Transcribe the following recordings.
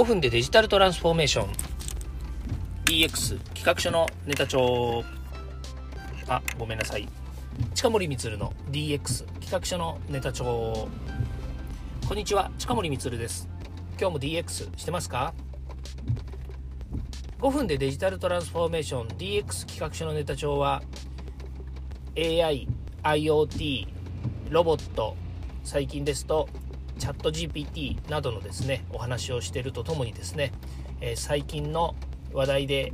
5分でデジタルトランスフォーメーション。DX 企画書のネタ帳。あごめんなさい。近森光の DX 企画書のネタ帳。こんにちは近森光です。今日も DX してますか？5分でデジタルトランスフォーメーション DX 企画書のネタ帳は AI、IoT、ロボット最近ですとチャット GPT などのですねお話をしているとともにですね、え、最近の話題で、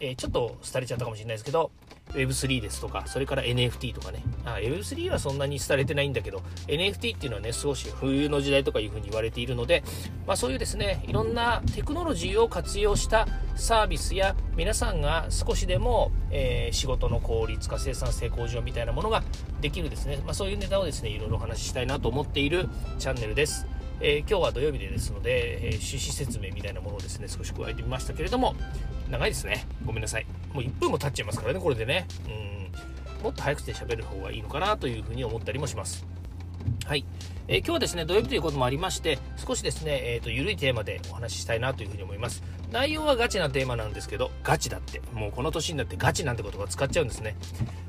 え、ちょっと廃れちゃったかもしれないですけど Web3 ですとか、それから NFT とかね。Web3 はそんなに廃れてないんだけど、NFT っていうのはね、少し冬の時代とかいうふうに言われているので、まあそういうですね、いろんなテクノロジーを活用したサービスや、皆さんが少しでも、えー、仕事の効率化、生産性向上みたいなものができるですね、まあそういうネタをですね、いろいろお話ししたいなと思っているチャンネルです。えー、今日は土曜日でですので、えー、趣旨説明みたいなものをですね、少し加えてみましたけれども、長いですね。ごめんなさい。もう1分も経っちゃいますからね、これでね。うん。もっと早くて喋る方がいいのかなというふうに思ったりもします。はい。えー、今日はですね、土曜日ということもありまして、少しですね、えっ、ー、と、ゆるいテーマでお話ししたいなというふうに思います。内容はガチなテーマなんですけど、ガチだって。もうこの年になってガチなんて言葉使っちゃうんですね。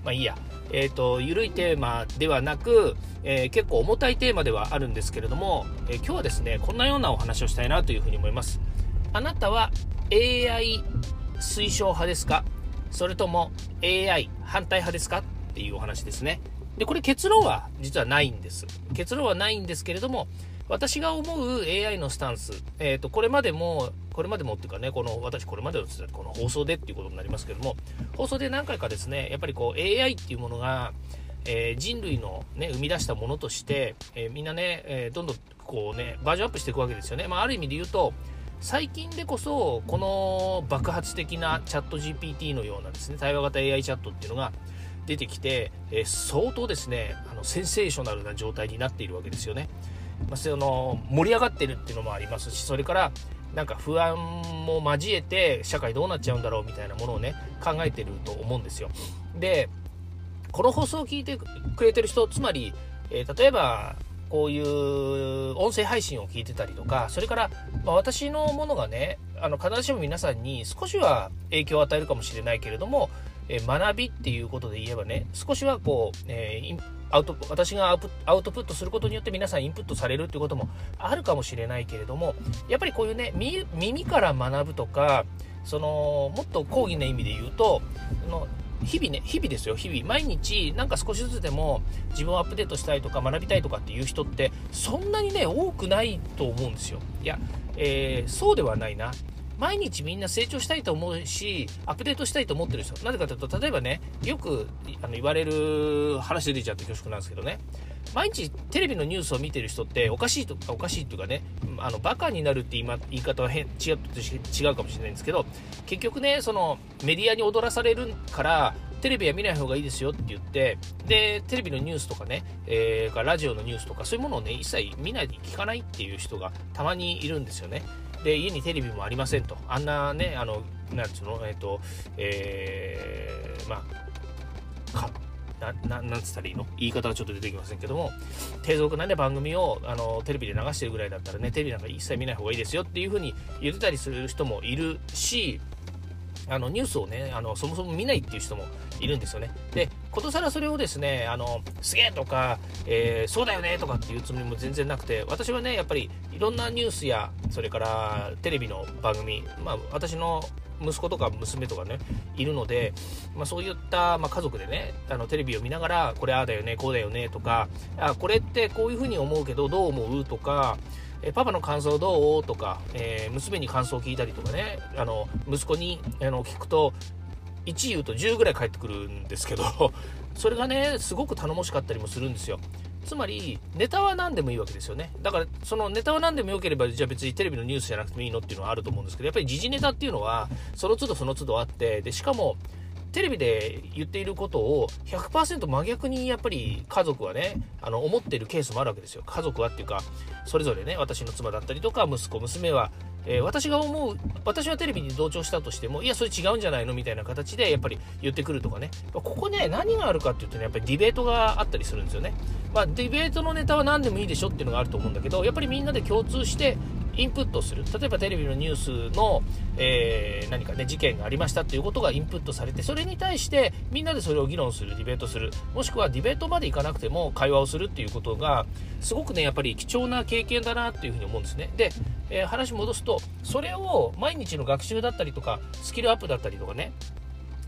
まあいいや。えっ、ー、と、ゆるいテーマではなく、えー、結構重たいテーマではあるんですけれども、え、今日はですね、こんなようなお話をしたいなというふうに思います。あなたは AI 推奨派ですか？それとも AI 反対派ですか？っていうお話ですね。で、これ結論は実はないんです。結論はないんですけれども、私が思う AI のスタンス、えっ、ー、と、これまでも、これまでもっていうかね、この、私これまでのこの放送でっていうことになりますけども、放送で何回かですね、やっぱりこう AI っていうものが、えー、人類のね、生み出したものとして、えー、みんなね、えどんどんこうね、バージョンアップしていくわけですよね。まあ、ある意味で言うと、最近でこそこの爆発的なチャット GPT のようなですね対話型 AI チャットっていうのが出てきて、え、相当ですねあのセンセーショナルな状態になっているわけですよね。まあ、その盛り上がってるっていうのもありますしそれからなんか不安も交えて社会どうなっちゃうんだろうみたいなものをね考えてると思うんですよ。でこの放送を聞いてくれてる人つまり、え、例えばこういう音声配信を聞いてたりとか、それから、ま、私のものがね、あの、必ずしも皆さんに少しは影響を与えるかもしれないけれども、え学びっていうことで言えばね、少しはこう、えー、アウト私がアウトプットすることによって皆さんインプットされるっていうこともあるかもしれないけれども、やっぱりこういうね、耳から学ぶとか、その、もっと講義の意味で言うと、の日々ね、日々ですよ、日々。毎日、なんか少しずつでも自分をアップデートしたいとか学びたいとかっていう人って、そんなにね、多くないと思うんですよ。いや、えー、そうではないな。毎日みんな成長したいと思うし、アップデートしたいと思ってるんですよ。なぜかというと、例えばね、よくあの言われる話で出ちゃって恐縮なんですけどね、毎日テレビのニュースを見てる人っておかしいとかおかしいというかね、あのバカになるって言い方は変違う違うかもしれないんですけど、結局ね、そのメディアに踊らされるから、テレビは見ない方がいいですよって言って、で、テレビのニュースとかね、えー、ラジオのニュースとか、そういうものをね、一切見ないで聞かないっていう人がたまにいるんですよね。で、家にテレビもありませんと。あんなね、あの、なんつうの、えっ、ー、と、えー、まあ、な、ななんつったらいいの？言い方はちょっと出てきませんけども、低俗なね、番組を、あの、テレビで流してるぐらいだったらね、テレビなんか一切見ない方がいいですよっていう風に言ってたりする人もいるし、あのニュースをねあのそもそも見ないっていう人もいるんですよね。でことさらそれをですねあのすげえとか、えー、そうだよねとかっていうつもりも全然なくて私はねやっぱりいろんなニュースやそれからテレビの番組まあ私の息子とか娘とかねいるので、まあ、そういった、まあ、家族でねあのテレビを見ながらこれああだよねこうだよねとかあこれってこういうふうに思うけどどう思う？とかえパパの感想どう？とか、えー、娘に感想を聞いたりとかね、あの、息子にあの聞くと、1言うと10ぐらい返ってくるんですけど、それがね、すごく頼もしかったりもするんですよ。つまり、ネタは何でもいいわけですよね。だから、そのネタは何でもよければ、じゃあ別にテレビのニュースじゃなくてもいいのっていうのはあると思うんですけど、やっぱり時事ネタっていうのは、その都度その都度あって、で、しかも、テレビで言っていることを100%真逆にやっぱり家族はねあの思っているケースもあるわけですよ家族はっていうかそれぞれね私の妻だったりとか息子娘はえー、私が思う私はテレビに同調したとしてもいやそれ違うんじゃないのみたいな形でやっぱり言ってくるとかね。ここね何があるかっていうとねやっぱりディベートがあったりするんですよね。まあディベートのネタは何でもいいでしょっていうのがあると思うんだけどやっぱりみんなで共通してインプットする。例えばテレビのニュースの、えー、何かね事件がありましたっていうことがインプットされてそれに対してみんなでそれを議論するディベートする。もしくはディベートまでいかなくても会話をするっていうことがすごくねやっぱり貴重な経験だなっていうふうに思うんですね。で、えー、話戻すとそれを毎日の学習だったりとかスキルアップだったりとかね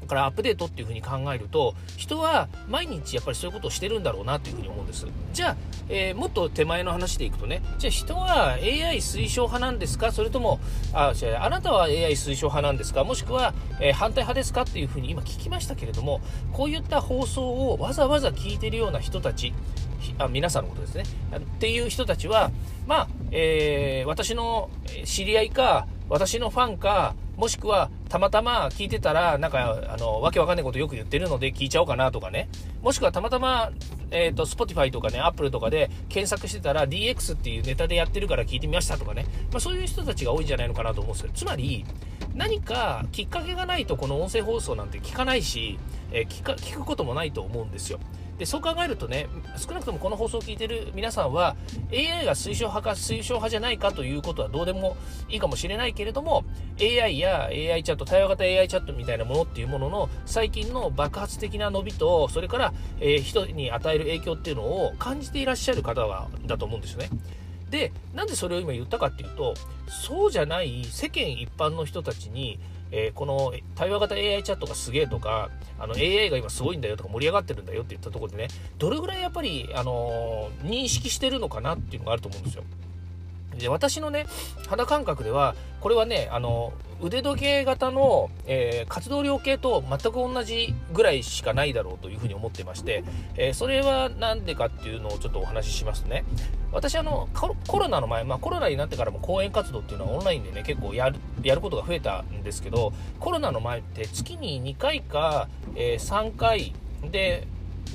からアップデートっていうふうに考えると人は毎日やっぱりそういうことをしてるんだろうなっていうふうに思うんです。じゃあ、えー、もっと手前の話でいくとね。じゃあ人は AI 推奨派なんですか？それともあ違うあなたは AI 推奨派なんですか？もしくは、えー、反対派ですか？っていうふうに今聞きましたけれどもこういった放送をわざわざ聞いてるような人たちあ皆さんのことですね。っていう人たちはまあ、えー、私の知り合いか私のファンかもしくは、たまたま聞いてたら、なんか、あの、わけわかんないことよく言ってるので聞いちゃおうかなとかね。もしくは、たまたま、えっ、ー、と、Spotify とかね、Apple とかで検索してたら、DX っていうネタでやってるから聞いてみましたとかね。まあ、そういう人たちが多いんじゃないのかなと思うんですよ。つまり、何かきっかけがないとこの音声放送なんて聞かないし、えー、聞か聞くこともないと思うんですよ。でそう考えるとね少なくともこの放送を聞いてる皆さんは AI が推奨派か推奨派じゃないかということはどうでもいいかもしれないけれども AI や AI チャット対話型 AI チャットみたいなものっていうものの最近の爆発的な伸びとそれから、えー、人に与える影響っていうのを感じていらっしゃる方はだと思うんですよね。でなんでそれを今言ったかっていうとそうじゃない世間一般の人たちにえー、この対話型 AI チャットがすげえとか、あの AI が今すごいんだよとか盛り上がってるんだよって言ったところでね、どれぐらいやっぱり、あのー、認識してるのかなっていうのがあると思うんですよ。で私のね肌感覚ではこれはねあの腕時計型の、えー、活動量計と全く同じぐらいしかないだろうというふうに思ってまして、えー、それは何でかっていうのをちょっとお話ししますとね。私あのコロナの前、まあ、コロナになってからも講演活動っていうのはオンラインでね結構やるやることが増えたんですけどコロナの前って月に2回か、えー、3回で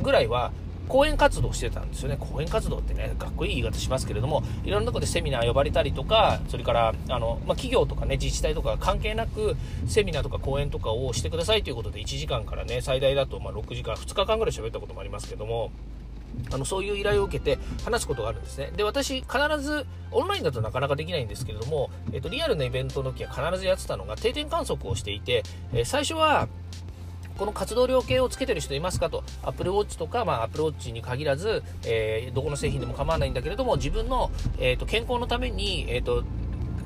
ぐらいは講演活動してたんですよね。講演活動ってね、かっこいい言い方しますけれども、いろんなとこでセミナー呼ばれたりとか、それから、あの、まあ、企業とかね、自治体とか関係なく、セミナーとか講演とかをしてくださいということで、1時間からね、最大だと、ま6時間、2日間ぐらい喋ったこともありますけども、あのそういう依頼を受けて話すことがあるんですね。で、私、必ず、オンラインだとなかなかできないんですけれども、えっと、リアルなイベントの時は必ずやってたのが定点観測をしていて、え最初は、この活動量計をつけてる人いますかと、Apple Watch とか、まあ、Apple Watch に限らず、えー、どこの製品でも構わないんだけれども、自分の、えーと、健康のために、えーと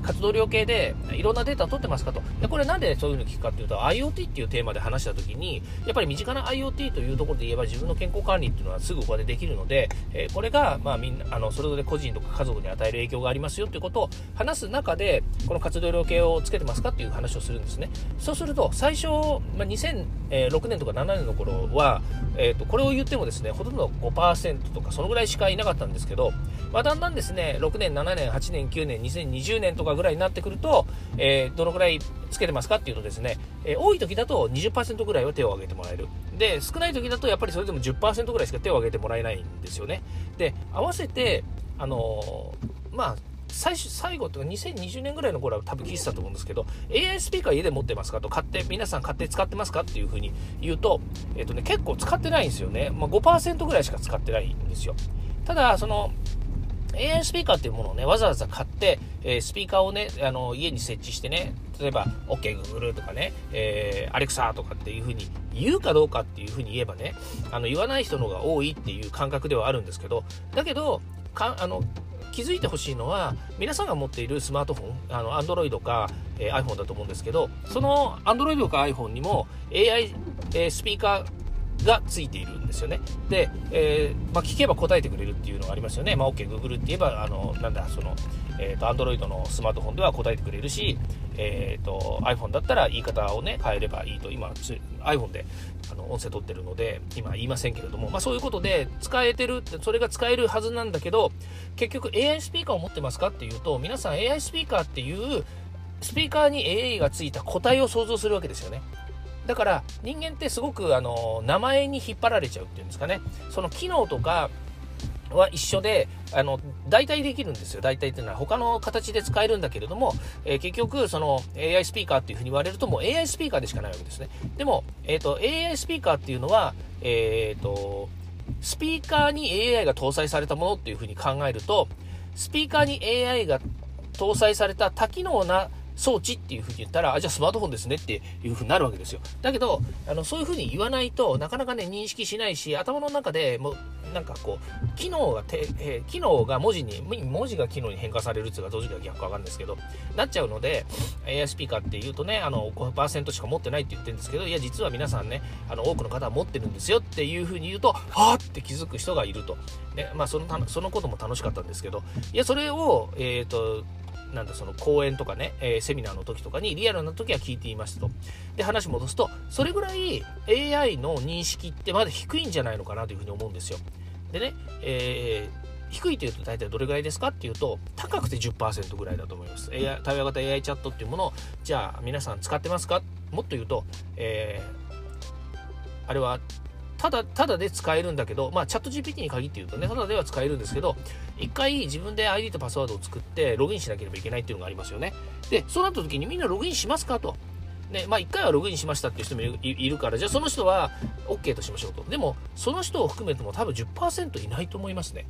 活動量計でいろんなデータを取ってますかと。で、これなんでそういうふうに聞くかっていうと、IoT っていうテーマで話した時に、やっぱり身近な IoT というところで言えば自分の健康管理っていうのはすぐここでできるので、え、これが、まあみんな、あの、それぞれ個人とか家族に与える影響がありますよっていうことを話す中で、この活動量計をつけてますかっていう話をするんですね。そうすると、最初、まあ、2006年とか7年の頃は、えっ、ー、と、これを言ってもですね、ほとんど5%とかそのぐらいしかいなかったんですけど、まあ、だんだんですね、6年、7年、8年、9年、2020年とかぐらいになってくると、えー、どのぐらいつけてますかっていうとですね、えー、多い時だと20%ぐらいは手を挙げてもらえる。で、少ない時だとやっぱりそれでも10%ぐらいしか手を挙げてもらえないんですよね。で、合わせて、あのー、まあ、最初最後とか2020年ぐらいの頃は多分聞いてたと思うんですけど AI スピーカー家で持ってますかと買って皆さん買って使ってますかっていう風に言うと,、えーとね、結構使ってないんですよね、まあ、5%ぐらいしか使ってないんですよただその AI スピーカーっていうものをね、わざわざ買って、えー、スピーカーをね、あの、家に設置してね、例えば、OK Google とかね、えー、Alexa とかっていう風に言うかどうかっていう風に言えばね、あの、言わない人の方が多いっていう感覚ではあるんですけど、だけど、かあの、気づいてほしいのは、皆さんが持っているスマートフォン、あの、Android か、えー、iPhone だと思うんですけど、その Android か iPhone にも AI、えー、スピーカー、がついているんですよね。で、えー、まあ、聞けば答えてくれるっていうのがありますよね。まあ、OK、Google って言えば、あの、なんだ、その、えっ、ー、と、Android のスマートフォンでは答えてくれるし、えっ、ー、と、iPhone だったら言い方をね、変えればいいと、今、iPhone であの音声取ってるので、今言いませんけれども、まあ、そういうことで使えてる、それが使えるはずなんだけど、結局 AI スピーカーを持ってますかっていうと、皆さん AI スピーカーっていう、スピーカーに AI がついた個体を想像するわけですよね。だから人間ってすごくあの名前に引っ張られちゃうっていうんですかねその機能とかは一緒で、あの、代替できるんですよ。代替っていうのは他の形で使えるんだけれども、えー、結局、その AI スピーカーっていうふうに言われるともう AI スピーカーでしかないわけですね。でも、えっ、ー、と、AI スピーカーっていうのは、えっ、ー、と、スピーカーに AI が搭載されたものっていうふうに考えると、スピーカーに AI が搭載された多機能な装置っていうふうに言ったら、あ、じゃあスマートフォンですねっていうふうになるわけですよ。だけど、あの、そういうふうに言わないとなかなかね、認識しないし、頭の中でもう、なんかこう、機能がて、えー、機能が文字に、文字が機能に変化されるっていうか、どっちか逆かわかるんですけど、なっちゃうので、AI スピーカーって言うとね、あの、5%しか持ってないって言ってるんですけど、いや、実は皆さんね、あの、多くの方は持ってるんですよっていうふうに言うと、はぁって気づく人がいると。ね、まあ、その、そのことも楽しかったんですけど、いや、それを、えっ、ー、と、なんだその講演とかね、えー、セミナーの時とかにリアルな時は聞いていますと。で、話戻すと、それぐらい AI の認識ってまだ低いんじゃないのかなというふうに思うんですよ。でね、えー低いというと大体どれぐらいですかっていうと高くて10%ぐらいだと思います AI 対話型 AI チャットっていうものをじゃあ皆さん使ってますか？もっと言うと、えー、あれはただ、ただで使えるんだけど、まあ、チャット GPT に限って言うとね、ただでは使えるんですけど、一回自分で ID とパスワードを作ってログインしなければいけないっていうのがありますよね。で、そうなった時にみんなログインしますかと。ね、まあ、1回はログインしましたっていう人もいるから、じゃあその人は OK としましょうと。でも、その人を含めても多分10%いないと思いますね。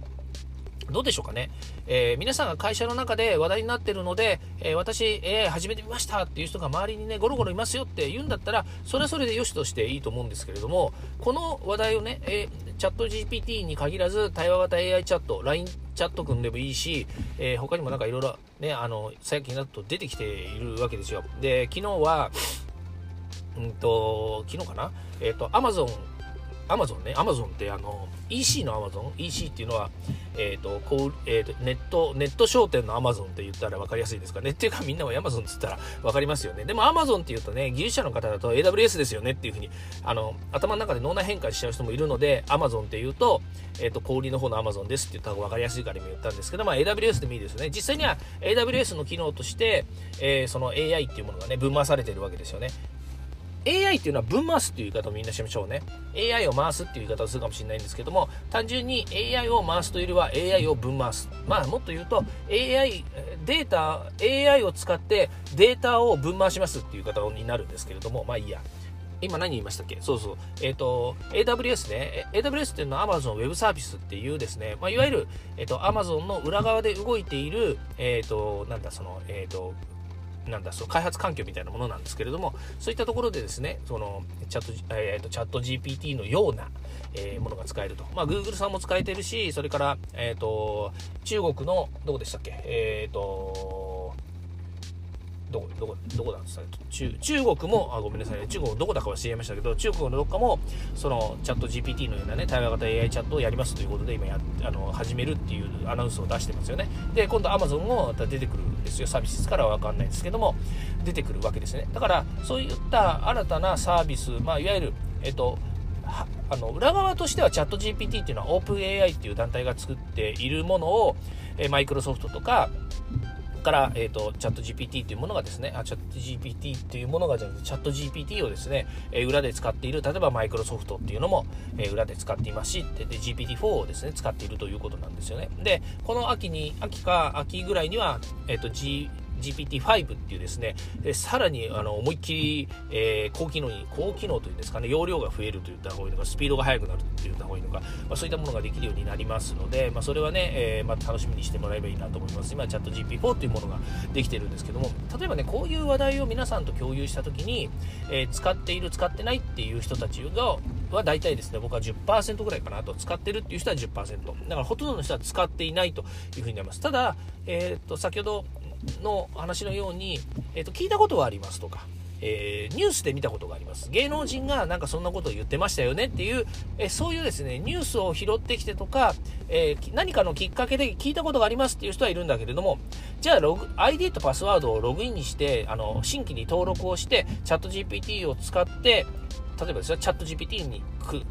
どうでしょうかね、えー、皆さんが会社の中で話題になってるので、えー、私 AI 始めてみましたっていう人が周りにねゴロゴロいますよって言うんだったらそれはそれで良しとしていいと思うんですけれどもこの話題をね、えー、チャット GPT に限らず対話型 AI チャット LINE チャット組んでもいいし、え、他にもなんかいろいろねあの最近だと出てきているわけですよ。で昨日はうんと昨日かな？えっ、と Amazon アマゾンね、アマゾンってあの、EC のアマゾン ?EC っていうのは、えっ、ー、と、こう、えっ、ー、と、ネット、ネット商店のアマゾンって言ったら分かりやすいですかね。っていうかみんなはアマゾンって言ったら分かりますよね。でもアマゾンって言うとね、技術者の方だと AWS ですよねっていうふうに、あの、頭の中で脳内変換しちゃう人もいるので、アマゾンって言うと、えっ、ー、と、小売りの方のアマゾンですって言った方が分かりやすいから今言ったんですけど、まあ AWS でもいいですよね。実際には AWS の機能として、えその AI っていうものがね、分回されてるわけですよね。AI っていうのは分回すっていう言い方をみんなしましょうね。AI を回すっていう言い方をするかもしれないんですけども、単純に AI を回すというよりは AI を分回す。まあもっと言うと AI、データ、AI を使ってデータを分回しますっていう言い方になるんですけれども、まあいいや。今何言いましたっけ？そうそう。えっ、ー、と、AWS ね。AWS っていうのは Amazon Web サービスっていうですね、まあ、いわゆる、えっ、ー、と、Amazon の裏側で動いている、えっ、ー、と、なんだ、その、えっ、と、なんだその開発環境みたいなものなんですけれどもそういったところでですねそのチャット,、えーと、チャット GPT のような、えー、ものが使えると、まあ、Google さんも使えてるしそれから、えーと、中国のどこでしたっけ？えっ、ー、とどこ、どこ、どこなんですか中中国も、あ、ごめんなさい、中国どこだかは知りましたけど、中国のどっかも、その、チャット GPT のようなね、対話型 AI チャットをやりますということで、今や、あの、始めるっていうアナウンスを出してますよね。で、今度 Amazon も出てくるんですよ。サービスからはわかんないんですけども、出てくるわけですね。だから、そういった新たなサービス、まあ、いわゆる、えっと、あの裏側としてはチャット GPT っていうのは OpenAI っていう団体が作っているものをマイクロソフトとかから、えっ、ー、と、チャット GPT というものがですね、あ、チャット GPT というものがじゃなくて、チャット GPT をですね、えー、裏で使っている、例えばマイクロソフトっていうのも、えー、裏で使っていますし、で、で GPT-4 をですね、使っているということなんですよね。で、この秋に、秋か秋ぐらいには、えっ、と、G、GPT-5 っていうですね、えさらにあの思いっきり、えー、高機能に、高機能というんですかね、容量が増えると言った方がいいのか、スピードが速くなると言った方がいいのか、まあ、そういったものができるようになりますので、まあ、それはね、えー、まあ、楽しみにしてもらえばいいなと思います。今、チャット GP4 というものができてるんですけども、例えばね、こういう話題を皆さんと共有したときに、えー、使っている、使ってないっていう人たちが、は大体ですね、僕は10%ぐらいかなと、使ってるっていう人は10%。だからほとんどの人は使っていないというふうになります。ただ、えっ、と、先ほどの話のように、えー、と聞いたことはありますとか、えー、ニュースで見たことがあります。芸能人がなんかそんなことを言ってましたよねっていう、えー、そういうですね、ニュースを拾ってきてとか、えー、何かのきっかけで聞いたことがありますっていう人はいるんだけれども、じゃあログ、ID とパスワードをログインにして、あの、新規に登録をして、チャット GPT を使って、例えばですよ、チャット GPT に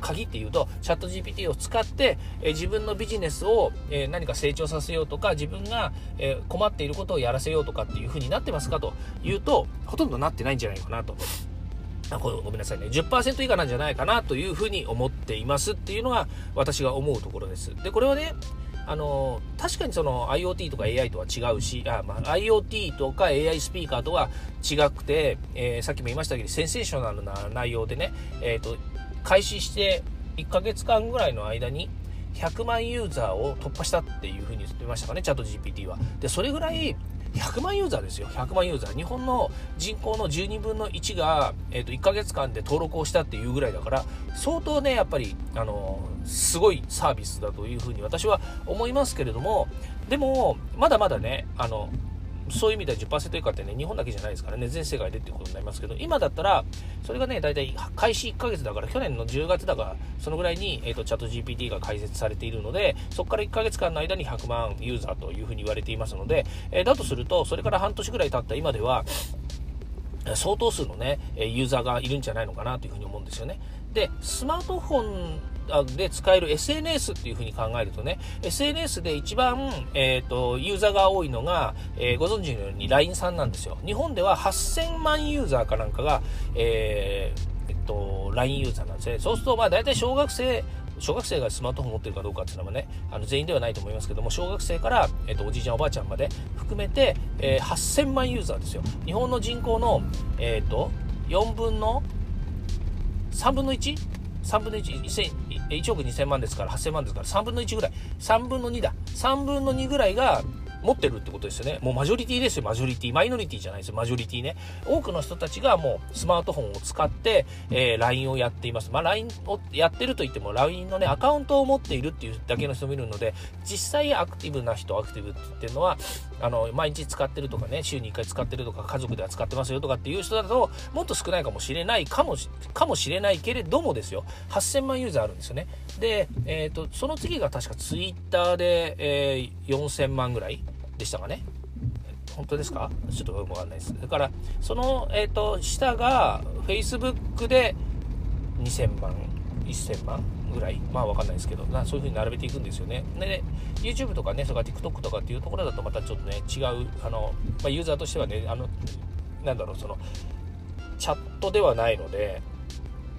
限って言うと、チャット GPT を使って、え自分のビジネスを、え何か成長させようとか、自分が、え困っていることをやらせようとかっていう風になってますかというと、ほとんどなってないんじゃないかなと。あこれごめんなさいね。10%以下なんじゃないかなというふうに思っていますっていうのが私が思うところです。で、これはね、あの確かにその IoT とか AI とは違うし、あまあ、IoT とか AI スピーカーとは違くて、えー、さっきも言いましたけど、センセーショナルな内容でね、えっ、ー、と、開始して1ヶ月間ぐらいの間に、100万ユーザーを突破したっていうふうに言ってましたかね、チャット GPT は。で、それぐらい、100万ユーザーですよ。100万ユーザー。日本の人口の12分の1が、えー、と1ヶ月間で登録をしたっていうぐらいだから相当ねやっぱりあのすごいサービスだというふうに私は思いますけれどもでもまだまだねあのそういう意味では10%以下ってね、日本だけじゃないですからね、全世界でっていうことになりますけど、今だったら、それがね、大体開始1ヶ月だから、去年の10月だから、そのぐらいに、えっ、ー、と、チャット GPT が開設されているので、そこから1ヶ月間の間に100万ユーザーというふうに言われていますので、えー、だとすると、それから半年ぐらい経った今では、相当数のね、ユーザーがいるんじゃないのかなというふうに思うんですよね。で、スマートフォンで使える SNS っていうふうに考えるとね、SNS で一番、えっ、ー、と、ユーザーが多いのが、えー、ご存知のように LINE さんなんですよ。日本では8000万ユーザーかなんかが、えー、えっと、LINE ユーザーなんですね。そうすると、まあ大体小学生、小学生がスマートフォン持ってるかどうかっていうのはね、あの全員ではないと思いますけども、小学生から、えっと、おじいちゃんおばあちゃんまで含めて、えー、8000万ユーザーですよ。日本の人口の、えっ、と、4分の3分の 1? 1?3 分の1、1億2000万ですから8000万ですから3分の1ぐらい3分の2だ3分の2ぐらいが持ってるってことですよね。もうマジョリティですよ、マジョリティ。マイノリティじゃないですよ、マジョリティね。多くの人たちがもうスマートフォンを使って、えー、LINE をやっています。まあ、LINE をやってると言っても、LINE のね、アカウントを持っているっていうだけの人もいるので、実際アクティブな人、アクティブって言ってるのは、あの、毎日使ってるとかね、週に1回使ってるとか、家族では使ってますよとかっていう人だと、もっと少ないかもしれないかもし、かもしれないけれどもですよ、8000万ユーザーあるんですよね。で、えっ、ー、と、その次が確か Twitter で、えー、4000万ぐらい。でしたかね？本当ですか？ちょっとわかんないです。だから、その、えっ、ー、と、下が、Facebook で2000万、1000万ぐらい、まあわかんないですけど、なそういう風に並べていくんですよね。で、YouTube とかね、それか TikTok とかっていうところだとまたちょっとね、違う、あの、まあ、ユーザーとしてはね、あの、なんだろう、その、チャットではないので、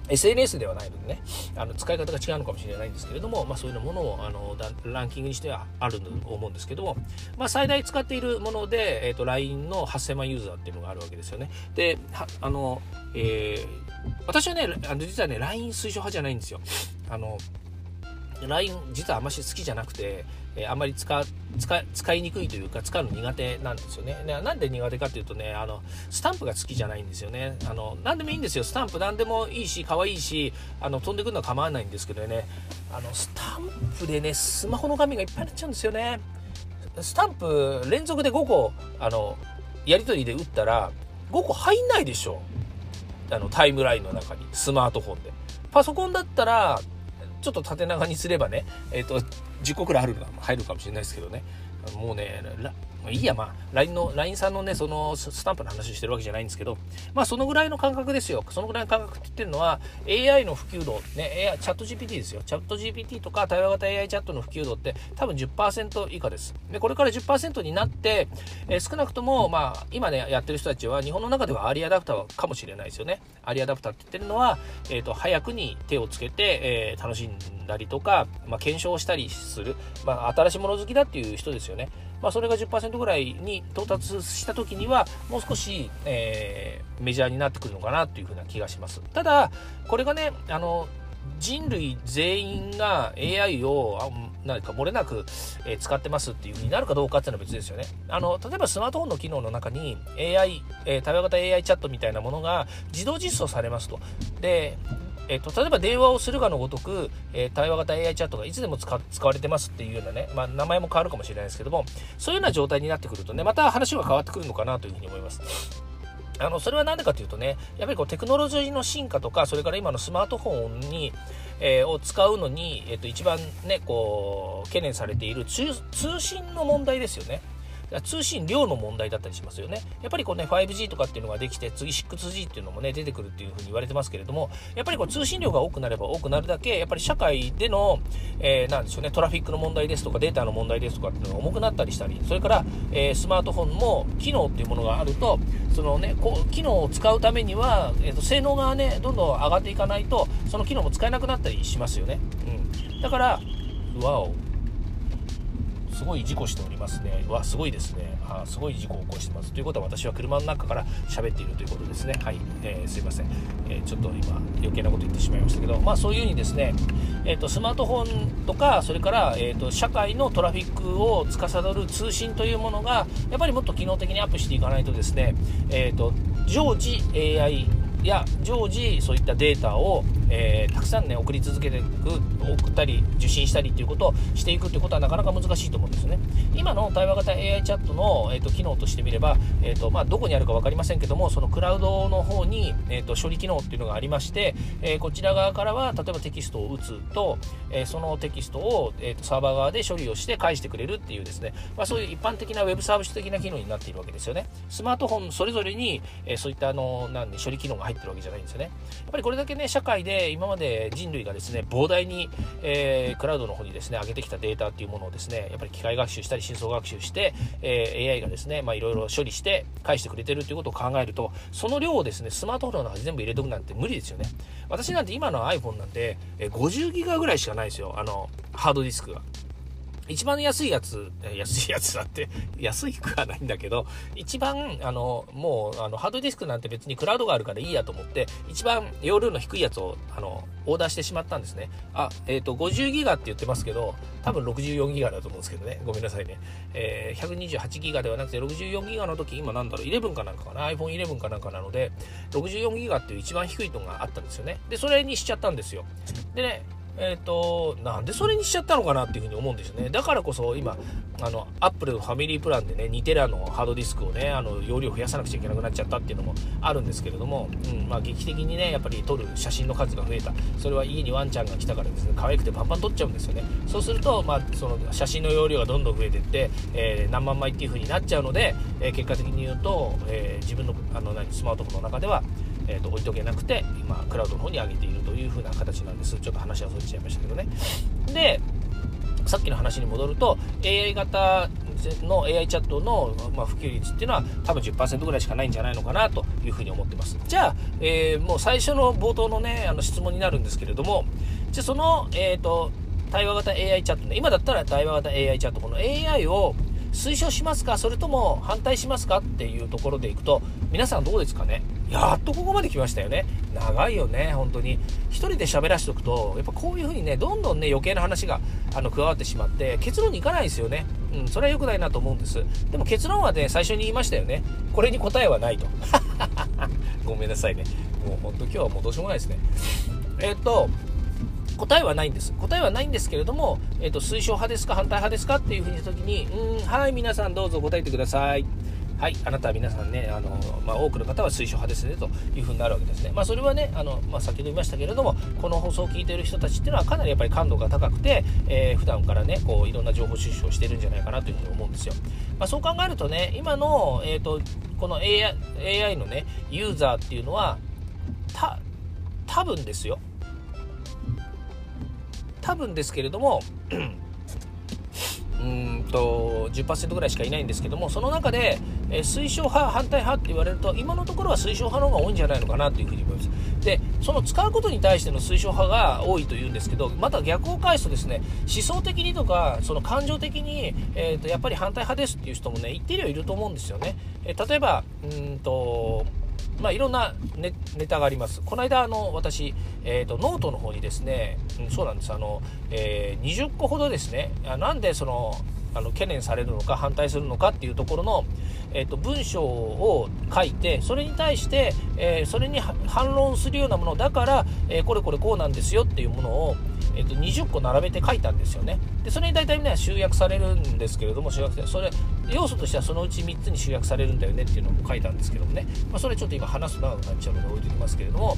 SNS ではないのでね、あの使い方が違うのかもしれないんですけれども、まあ、そういうものをあのランキングにしてはあると思うんですけども、まあ、最大使っているもので、えーと、LINE の8000万ユーザーっていうのがあるわけですよね。で、あの、えー、私はね、あの実はね、LINE 推奨派じゃないんですよ。あの LINE 実はあまし好きじゃなくて、えー、あんまり使使使いにくいというか使うの苦手なんですよね。なんで苦手かっていうとね、あの、スタンプが好きじゃないんですよね。あの、何でもいいんですよ。スタンプ何でもいいし、可愛いし、あの、飛んでくるのは構わないんですけどね、あの、スタンプでね、スマホの画面がいっぱいになっちゃうんですよね。スタンプ連続で5個、あの、やり取りで打ったら、5個入んないでしょ。あの、タイムラインの中に、スマートフォンで。パソコンだったら、ちょっと縦長にすればね、えっ、ー、と、10個くらいある入るかもしれないですけどね。もうね、いいや、まあ、LINE の、LINE さんのね、そのスタンプの話してるわけじゃないんですけど、まあ、そのぐらいの感覚ですよ。そのぐらいの感覚って言ってるのは、AI の普及度、ね、AI、チャット GPT ですよ。チャット GPT とか対話型 AI チャットの普及度って多分10%以下です。で、これから10%になって、えー、少なくとも、まあ、今ね、やってる人たちは、日本の中ではアリアダプターかもしれないですよね。アリアダプターって言ってるのは、えっ、ー、と、早くに手をつけて、えー、楽しんだりとか、まあ、検証したりする、まあ、新しいもの好きだっていう人ですよね。まあ、それが10%ぐらいに到達した時にはもう少し、えー、メジャーになってくるのかなというふうな気がしますただこれがねあの人類全員が AI を何か漏れなく、使ってますっていう風になるかどうかっていうのは別ですよね。あの、例えばスマートフォンの機能の中に AI、えー、対話型 AI チャットみたいなものが自動実装されますと。で、えっと、例えば電話をするかのごとく、えー、対話型 AI チャットがいつでも使われてますっていうようなね、まあ、名前も変わるかもしれないですけども、そういうような状態になってくるとね、また話が変わってくるのかなというふうに思います。あの、それは何でかというとね、やっぱりこうテクノロジーの進化とか、それから今のスマートフォンに、えー、を使うのに、えっ、と、一番ね、こう、懸念されている通信の問題ですよね。通信量の問題だったりしますよね。やっぱりこうね、5G とかっていうのができて、次 6G っていうのもね、出てくるっていうふうに言われてますけれども、やっぱりこう通信量が多くなれば多くなるだけ、やっぱり社会での、えー、なんでしょうね、トラフィックの問題ですとか、データの問題ですとかっていうのが重くなったりしたり、それから、えー、スマートフォンも機能っていうものがあると、そのね、こう、機能を使うためには、えっ、ー、と、性能がね、どんどん上がっていかないと、その機能も使えなくなったりしますよね。うん。だから、わお。すごい事故しておりますね。わすごいですね。あすごい事故を起こしてます。ということは私は車の中から喋っているということですね。はい、えー、すいません、えー、ちょっと今余計なこと言ってしまいましたけどまあそういうふうにですね、えーと、スマートフォンとかそれから、えーと、社会のトラフィックを司る通信というものがやっぱりもっと機能的にアップしていかないとですね、えーと常時 AI いや常時そういったデータを、えー、たくさんね送り続けていく送ったり受信したりということをしていくということはなかなか難しいと思うんですね。今の対話型 AI チャットの、えーと、機能としてみれば、えーとまあ、どこにあるか分かりませんけどもそのクラウドの方に、えーと、処理機能っていうのがありまして、えー、こちら側からは例えばテキストを打つと、えー、そのテキストを、えーと、サーバー側で処理をして返してくれるっていうですね、まあ、そういう一般的なウェブサービス的な機能になっているわけですよね。スマートフォンそれぞれに、えー、そういったあのなんで処理機能が入ってるわけじゃないんですよね。やっぱりこれだけね社会で今まで人類がですね膨大に、えー、クラウドの方にですね上げてきたデータっていうものをですねやっぱり機械学習したり深層学習して、えー、AI がですねいろいろ処理して返してくれてるということを考えるとその量をですねスマートフォンの中に全部入れとくなんて無理ですよね。私なんて今の iPhone なんて50ギガぐらいしかないですよ。あのハードディスクが。一番安いやつ、安いやつだって、安いくはないんだけど、一番、あの、もう、あの、ハードディスクなんて別にクラウドがあるからいいやと思って、一番容量の低いやつを、あの、オーダーしてしまったんですね。あ、えっ、ー、と、50ギガって言ってますけど、多分64ギガだと思うんですけどね。ごめんなさいね。えー、128ギガではなくて64ギガの時、今なんだろう、11かなんかかな ?iPhone 11かなんかなので、64ギガっていう一番低いのがあったんですよね。で、それにしちゃったんですよ。でね、えっ、ー、と、なんでそれにしちゃったのかなっていうふうに思うんですよね。だからこそ今、あの、アップルのファミリープランでね、2テラのハードディスクをね、あの、容量増やさなくちゃいけなくなっちゃったっていうのもあるんですけれども、うん、まあ劇的にね、やっぱり撮る写真の数が増えた。それは家にワンちゃんが来たからですね、可愛くてパンパン撮っちゃうんですよね。そうすると、まあ、その写真の容量がどんどん増えてって、えー、何万枚っていう風になっちゃうので、えー、結果的に言うと、えー、自分のあの何スマートフォンの中では、えーと、置いとけなくて今クラウドの方に上げているいう風な形なんです。ちょっと話はそれちゃいましたけどね。でさっきの話に戻ると AI 型の AI チャットの、ま、普及率っていうのは多分10%ぐらいしかないんじゃないのかなというふうに思ってます。じゃあ、えー、もう最初の冒頭のねあの質問になるんですけれどもじゃあその、えーと、対話型 AI チャットね今だったら対話型 AI チャットこの AI を推奨しますか？それとも反対しますか？っていうところでいくと皆さんどうですかね？やっとここまで来ましたよね。長いよね、本当に。1人で喋らしておくと、やっぱこういう風にね、どんどんね、余計な話があの加わってしまって、結論にいかないですよね。うん、それは良くないなと思うんです。でも結論はね、最初に言いましたよね。これに答えはないと。ごめんなさいね。もう本当今日はもうどうしようもないですね。えっと、答えはないんです。答えはないんですけれども、えっと、推奨派ですか反対派ですかっていう風にした時に、うん、はい、皆さんどうぞ答えてください。はい、あなたは皆さんね、あのまあ、多くの方は推奨派ですねというふうになるわけですね。まあ、それはね、あのまあ、先ほど言いましたけれども、この放送を聞いている人たちっていうのはかなりやっぱり感度が高くて、えー、普段からね、こういろんな情報収集をしてるんじゃないかなというふうに思うんですよ。まあ、そう考えるとね、今の、えーと、この AI, AI のね、ユーザーっていうのは、た、多分ですよ。多分ですけれども、うんと10%ぐらいしかいないんですけどもその中で、えー、推奨派反対派って言われると今のところは推奨派の方が多いんじゃないのかなというふうに思います。でその使うことに対しての推奨派が多いというんですけどまた逆を返すとですね思想的にとかその感情的に、えーと、やっぱり反対派ですっていう人もね一定量いると思うんですよね、えー、例えばうんとまあ、いろんなネタがあります。この間、あの、私、えっ、ー、と、ノートの方にですね、うん、そうなんです。あの、えー、20個ほどですね、なんでその、あの懸念されるのか反対するのかっていうところの、えーと、文章を書いてそれに対して、えー、それに反論するようなものだから、えー、これこれこうなんですよっていうものを、えーと、20個並べて書いたんですよねでそれに大体ね集約されるんですけれども集約それ要素としてはそのうち3つに集約されるんだよねっていうのも書いたんですけどもね、まあ、それちょっと今話すと長くなっちゃうので置いておきますけれども、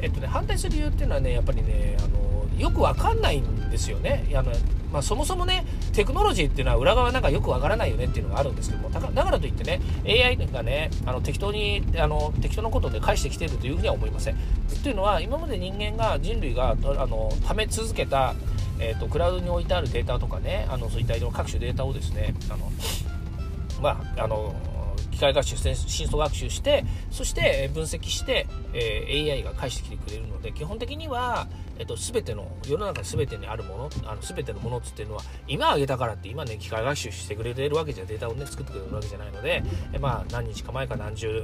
えっ、とね、反対する理由っていうのはねやっぱりねあのよくわかんないんですよね。あのまあ、そもそもね、テクノロジーっていうのは裏側なんかよくわからないよねっていうのがあるんですけども、だからといってね、AI がね、あの適当に、あの適当なことで返してきてるというふうには思いません。というのは、今まで人間が、人類が、あの、貯め続けた、えーと、クラウドに置いてあるデータとかね、あのそういった各種データをですね、あのまあ、あの機械学習深層学習してそして分析して、えー、AI が返してきてくれるので基本的にはえっと、全ての世の中全てにあるものあの全てのものっつっていうのは今あげたからって今ね機械学習してくれてるわけじゃデータをね作ってくれるわけじゃないのでえまあ何日か前か何十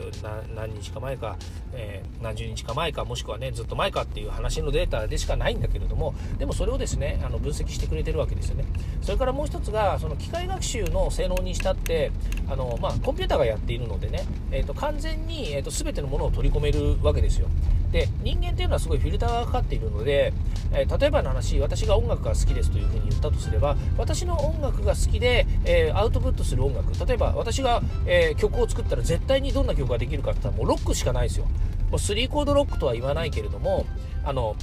何日か前か、えー、何十日か前かもしくはねずっと前かっていう話のデータでしかないんだけれどもでもそれをですねあの分析してくれてるわけですよね。それからもう一つがその機械学習の性能にしたってあの、まあ、コンピューターがやっているのでね、えーと、完全に、えーと、全てのものを取り込めるわけですよ。で人間っていうのはすごいフィルターがかかっているので、えー、例えばの話私が音楽が好きですというふうに言ったとすれば私の音楽が好きで、えー、アウトプットする音楽例えば私が、えー、曲を作ったら絶対にどんな曲ができるかって言ったらもうロックしかないですよ。もう3コードロックとは言わないけれどもあの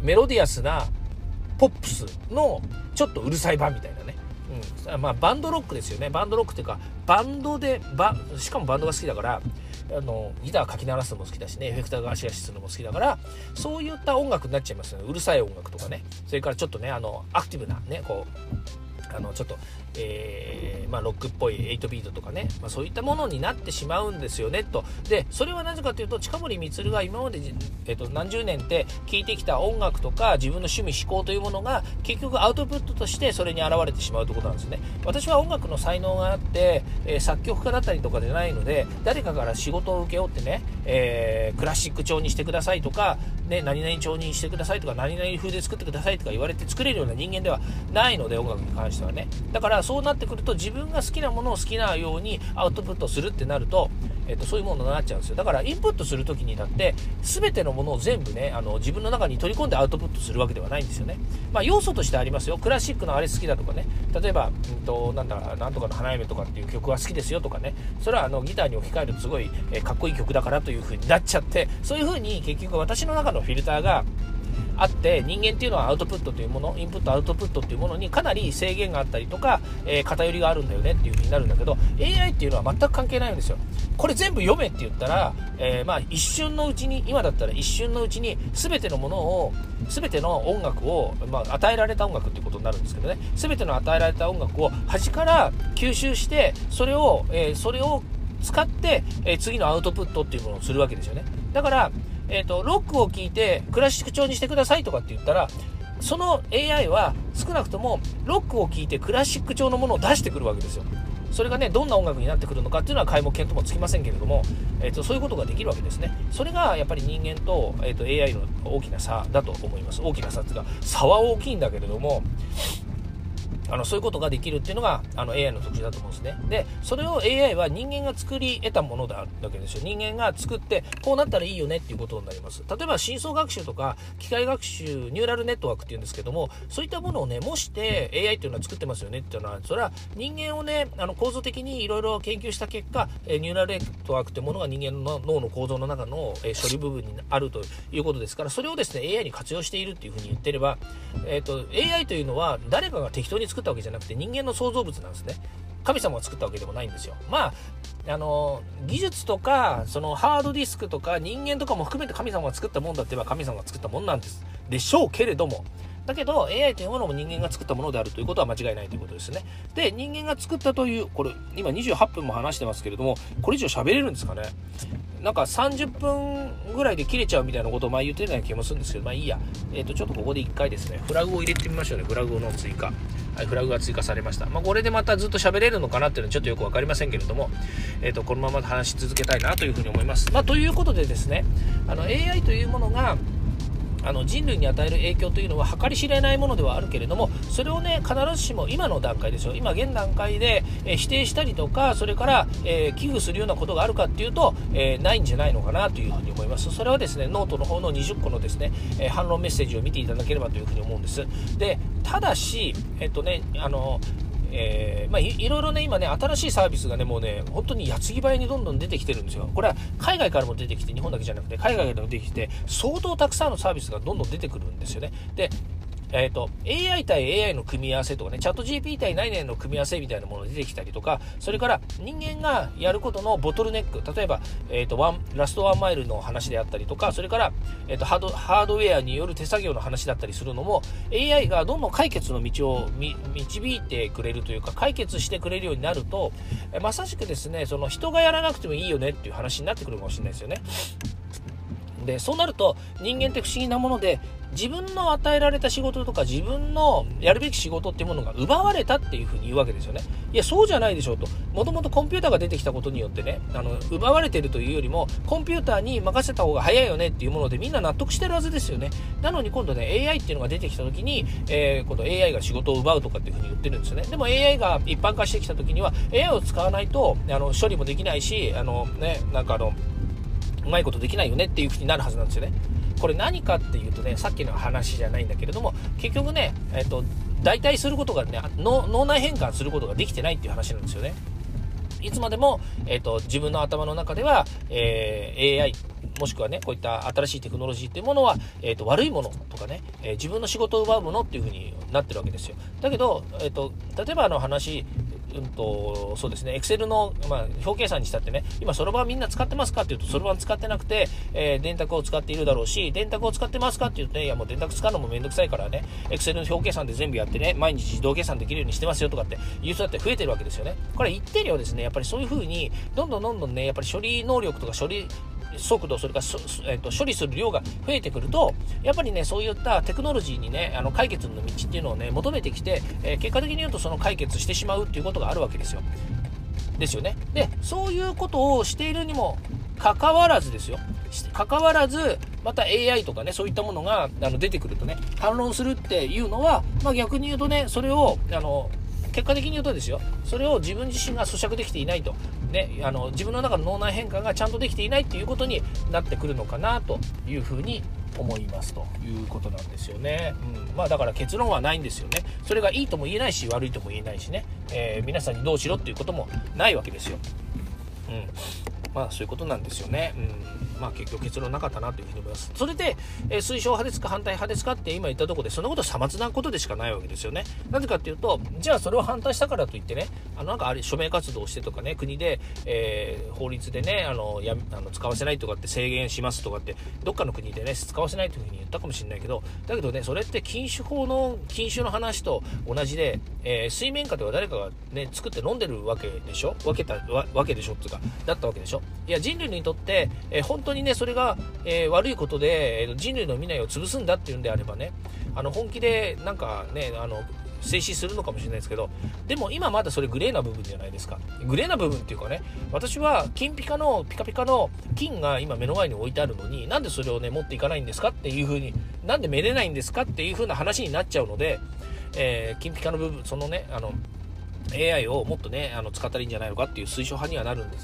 メロディアスなポップスのちょっとうるさい版みたいなね、うん。まあ、バンドロックですよね。バンドロックっていうかバンドでバしかもバンドが好きだからあのギターかき鳴らすのも好きだしねエフェクターが足足するのも好きだからそういった音楽になっちゃいますよね。うるさい音楽とかね。それからちょっとねあのアクティブなねこうあのちょっとえー、まあ、ロックっぽい8ビートとかね、まあ、そういったものになってしまうんですよねと。でそれはなぜかというと近森光が今まで、えーと、何十年って聴いてきた音楽とか自分の趣味思考というものが結局アウトプットとしてそれに現れてしまうということなんですね。私は音楽の才能があって、えー、作曲家だったりとかじゃないので誰かから仕事を請け負ってね、えー、クラシック調にしてくださいとか、ね、何々調にしてくださいとか何々風で作ってくださいとか言われて作れるような人間ではないので音楽に関してはね。だからそうなってくると自分が好きなものを好きなようにアウトプットするってなると、えっと、そういうものになっちゃうんですよ。だからインプットする時にだって全てのものを全部ねあの自分の中に取り込んでアウトプットするわけではないんですよね、まあ、要素としてありますよ。クラシックのあれ好きだとかね。例えば、うんと、なんだなんとかの花嫁とかっていう曲は好きですよとかね。それはあのギターに置き換えるとすごい、えかっこいい曲だからという風になっちゃってそういう風に結局私の中のフィルターがあって人間っていうのはアウトプットというものインプットアウトプットっていうものにかなり制限があったりとか、えー、偏りがあるんだよねっていう風になるんだけど AI っていうのは全く関係ないんですよ。これ全部読めって言ったら、えー、まあ一瞬のうちに今だったら一瞬のうちに全てのものを全ての音楽を、まあ、与えられた音楽っていうことになるんですけどね。全ての与えられた音楽を端から吸収してそれを、えー、それを使って、え次のアウトプットっていうものをするわけですよね。だからえっ、ー、と、ロックを聴いてクラシック調にしてくださいとかって言ったら、その AI は少なくともロックを聴いてクラシック調のものを出してくるわけですよ。それがね、どんな音楽になってくるのかっていうのは皆目見当もつきませんけれども、えーと、そういうことができるわけですね。それがやっぱり人間と,、えーと AI の大きな差だと思います。大きな差っていうか、差は大きいんだけれども、あのそういうことができるっていうのがあの AI の特徴だと思うんですね。でそれを AI は人間が作り得たものだわけですよ。人間が作ってこうなったらいいよねっていうことになります。例えば深層学習とか機械学習ニューラルネットワークっていうんですけどもそういったものをね模して AI っていうのは作ってますよねっていうのはそれは人間をねあの構造的にいろいろ研究した結果ニューラルネットワークってものが人間の脳の構造の中の処理部分にあるということですからそれをですね AI に活用しているっていうふうに言ってれば、えーと、AI というのは誰かが適当に作作ったわけじゃなくて人間の創造物なんですね。神様が作ったわけでもないんですよ。まあ、あの、技術とか、そのハードディスクとか人間とかも含めて神様が作ったもんだって言えば神様が作ったもんなんです。でしょうけれども、だけど AI というものも人間が作ったものであるということは間違いないということですね。で、人間が作ったという、これ今28分も話してますけれども、これ以上喋れるんですかね？なんか30分ぐらいで切れちゃうみたいなことを前言ってるような気もするんですけど、まあいいや。えっ、ー、と、ちょっとここで1回ですね、フラグを入れてみましょうね、フラグの追加。はい、フラグが追加されました。まあ、これでまたずっと喋れるのかなっていうのはちょっとよく分かりませんけれども、えっ、ー、と、このまま話し続けたいなというふうに思います。まあ、ということでですね、あの、AI というものが、あの人類に与える影響というのは計り知れないものではあるけれどもそれをね必ずしも今の段階ですよ今現段階で、え、否定したりとかそれから、えー、危惧するようなことがあるかっていうと、えー、ないんじゃないのかなというふうに思います。それはですねノートの方の20個のですね、え反論メッセージを見ていただければというふうに思うんです。でただしえっとねあのえー、まあい、いろいろね、今ね、新しいサービスがね、もうね、本当に矢継ぎ早にどんどん出てきてるんですよ。これは海外からも出てきて、日本だけじゃなくて、海外からも出てきて、相当たくさんのサービスがどんどん出てくるんですよね。で、えっ、ー、と、AI 対 AI の組み合わせとかね、チャット GP 対何々の組み合わせみたいなものが出てきたりとか、それから人間がやることのボトルネック、例えば、えっ、ー、と、ワン、ラストワンマイルの話であったりとか、それから、えっ、ー、とハード、ハードウェアによる手作業の話だったりするのも、AI がどんどん解決の道を導いてくれるというか、解決してくれるようになると、えまさしくですね、その人がやらなくてもいいよねっていう話になってくるかもしれないですよね。でそうなると人間って不思議なもので自分の与えられた仕事とか自分のやるべき仕事っていうものが奪われたっていうふうに言うわけですよね。いや、そうじゃないでしょうと。もともとコンピューターが出てきたことによってね、あの、奪われてるというよりも、コンピューターに任せた方が早いよねっていうものでみんな納得してるはずですよね。なのに今度ね、AI っていうのが出てきた時に、えー、今度 AI が仕事を奪うとかっていうふうに言ってるんですよね。でも AI が一般化してきた時には、AI を使わないと、あの、処理もできないし、あの、ね、なんかあの、うまいことできないよねっていうふうになるはずなんですよね。これ何かっていうとね、さっきの話じゃないんだけれども、結局ね、えっ、と、代替することがね脳内変換することができてないっていう話なんですよね。いつまでも、えーと、自分の頭の中では、えー、AI もしくはねこういった新しいテクノロジーっていうものは、えーと、悪いものとかね、えー、自分の仕事を奪うものっていうふうになってるわけですよだけど、えーと例えばあの話うんと、そうですね、エクセルの、まあ、表計算にしたってね、今、そろばんみんな使ってますかっていうと、そろばん使ってなくて、えー、電卓を使っているだろうし、電卓を使ってますかって言うとね、いや、もう電卓使うのもめんどくさいからね、エクセルの表計算で全部やってね、毎日自動計算できるようにしてますよとかっていう人だって増えてるわけですよね。これ一定量ですね、やっぱりそういう風に、どんどんどんどんね、やっぱり処理能力とか処理速度、それから、えーと、処理する量が増えてくると、やっぱりね、そういったテクノロジーにね、あの解決の道っていうのをね、求めてきて、えー、結果的に言うとその解決してしまうっていうことがあるわけですよ。ですよね。で、そういうことをしているにもかかわらずですよ。かかわらず、また AI とかね、そういったものがあの出てくるとね、反論するっていうのは、まあ、逆に言うとね、それを、あの、結果的に言うとですよ、それを自分自身が咀嚼できていないと、ね、あの自分の中の脳内変化がちゃんとできていないっていうことになってくるのかなというふうに思いますということなんですよね。うん、まあだから結論はないんですよね。それがいいとも言えないし悪いとも言えないしね、えー、皆さんにどうしろっていうこともないわけですよ。うん。まあそういうことなんですよね。うんまあ、結局結論なかったなというふうに思います。それで、えー、推奨派ですか反対派ですかって今言ったところでそんなことさまつなことでしかないわけですよね。なぜかっていうとじゃあそれを反対したからといってねあのなんかあれ署名活動をしてとかね国で、えー、法律でねあのやあの使わせないとかって制限しますとかってどっかの国でね使わせないというふうに言ったかもしれないけどだけどねそれって禁酒法の禁酒の話と同じで、えー、水面下では誰かがね作って飲んでるわけでしょ？分けたわけでしょっていうかだったわけでしょ？いや人類にとって、えー、本当にねそれがえー、悪いことで、え人類の未来を潰すんだっていうんであればね、あの本気でなんかね、あの静止するのかもしれないですけど、でも今まだそれグレーな部分じゃないですか。グレーな部分っていうかね、私は金ピカの、ピカピカの金が今目の前に置いてあるのに、なんでそれをね、持っていかないんですかっていう風に、なんでめれないんですかっていう風な話になっちゃうので、えー、金ピカの部分、そのね、あの、AI をもっとね、あの使ったらいいんじゃないのかっていう推奨派にはなるんです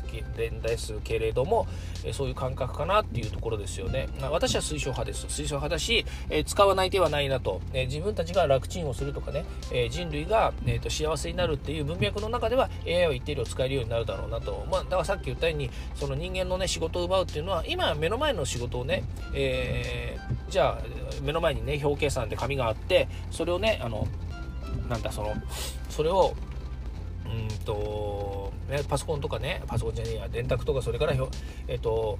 ですけれども、えそういう感覚かなっていうところですよね。まあ、私は推奨派です。推奨派だし、え使わない手はないなと、え自分たちが楽ちんをするとかね、え人類が、えーと、幸せになるっていう文脈の中では AI は一定量使えるようになるだろうなと。まあ、だからさっき言ったように、その人間のね、仕事を奪うっていうのは、今目の前の仕事をね、えー、じゃあ、目の前にね、表計算で紙があって、それをね、あの、なんだ、その、それをうんと、ね、パソコンとかね、パソコンじゃねえや、電卓とか、それから、えっ、と、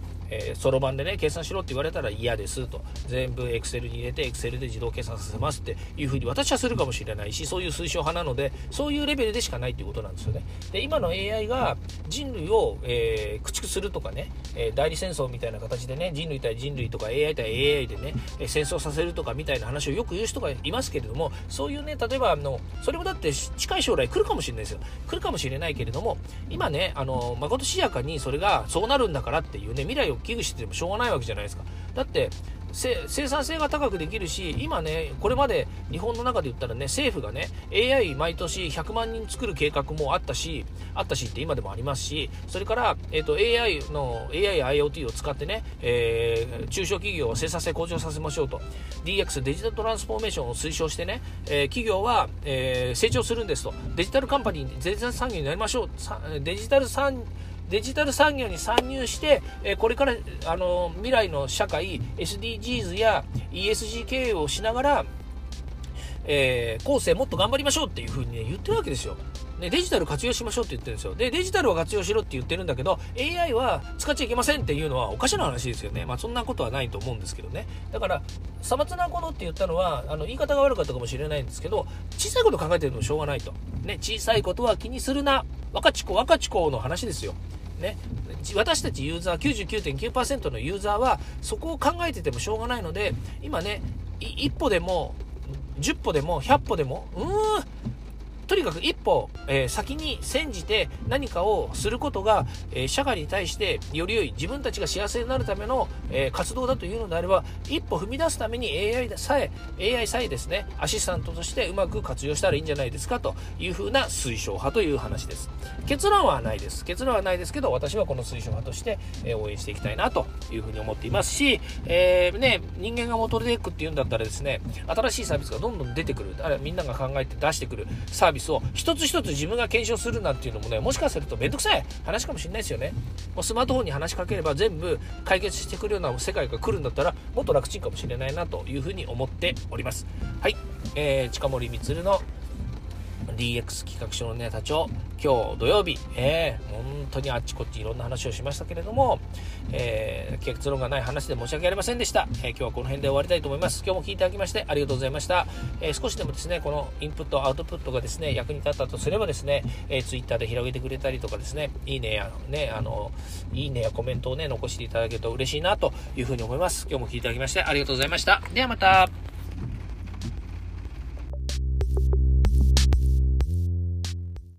そろばんでね、計算しろって言われたら嫌ですと。全部 Excel に入れて、Excel で自動計算させますっていうふうに私はするかもしれないし、そういう推奨派なので、そういうレベルでしかないっていうことなんですよね。で、今の AI が人類を、えー、駆逐するとかね、え代理戦争みたいな形でね、人類対人類とか AI 対 AI でね、戦争させるとかみたいな話をよく言う人がいますけれども、そういうね、例えば、あの、それもだって近い将来来るかもしれないですよ。来るかもしれないけれども、今ね、あの、まことしやかにそれがそうなるんだからっていうね、未来を危惧しててもしょうがないわけじゃないですか。だって、生産性が高くできるし、今ね、これまで日本の中で言ったらね、政府がね、AI 毎年100万人作る計画もあったし、あったしって今でもありますし、それから、えっ、ー、と、AI の、AIIoT を使ってね、えー、中小企業は生産性向上させましょうと、DX デジタルトランスフォーメーションを推奨してね、えー、企業は、え成長するんですと、デジタルカンパニー、デジタル産業になりましょう、デジタル産業デジタル産業に参入して、えこれからあの未来の社会 SDGs や ESG 経営をしながら、えー、後世もっと頑張りましょうっていうふうに、ね、言ってるわけですよ。ね、デジタル活用しましょうって言ってるんですよ。で、デジタルを活用しろって言ってるんだけど、AI は使っちゃいけませんっていうのはおかしな話ですよね。まあそんなことはないと思うんですけどね。だから、さまつなことって言ったのは、あの、言い方が悪かったかもしれないんですけど、小さいこと考えてるのもしょうがないと。ね、小さいことは気にするな。若ち子若ち子の話ですよ。ね、私たちユーザー99.9%のユーザーはそこを考えててもしょうがないので今ね一歩でも10歩でも100歩でも？うん。とにかく一歩、えー、先に煎じて何かをすることが、えー、社会に対してより良い自分たちが幸せになるための、えー、活動だというのであれば一歩踏み出すために AI さえ AI さえですねアシスタントとしてうまく活用したらいいんじゃないですかというふうな推奨派という話です。結論はないです。結論はないですけど私はこの推奨派として、え応援していきたいなというふうに思っていますし、えね、人間が求めていくっていうんだったらですね新しいサービスがどんどん出てくる。あるいはみんなが考えて出してくるサービスを一つ一つ自分が検証するなんていうのもねもしかすると面倒くさい話かもしれないですよね。もうスマートフォンに話しかければ全部解決してくるような世界が来るんだったらもっと楽ちんかもしれないなというふうに思っております。はい、えー、近森光の DX 企画書のネタ帳今日土曜日、えー、本当にあっちこっちいろんな話をしましたけれども、えー、結論がない話で申し訳ありませんでした、えー、今日はこの辺で終わりたいと思います。今日も聞いていただきましてありがとうございました。え少しでもですね、このインプット、アウトプットがですね、役に立ったとすればですね、えー、Twitter で広げてくれたりとかですね、いいねや、ね、あの、いいねやコメントをね、残していただけると嬉しいなというふうに思います。今日も聞いていただきましてありがとうございました。ではまた。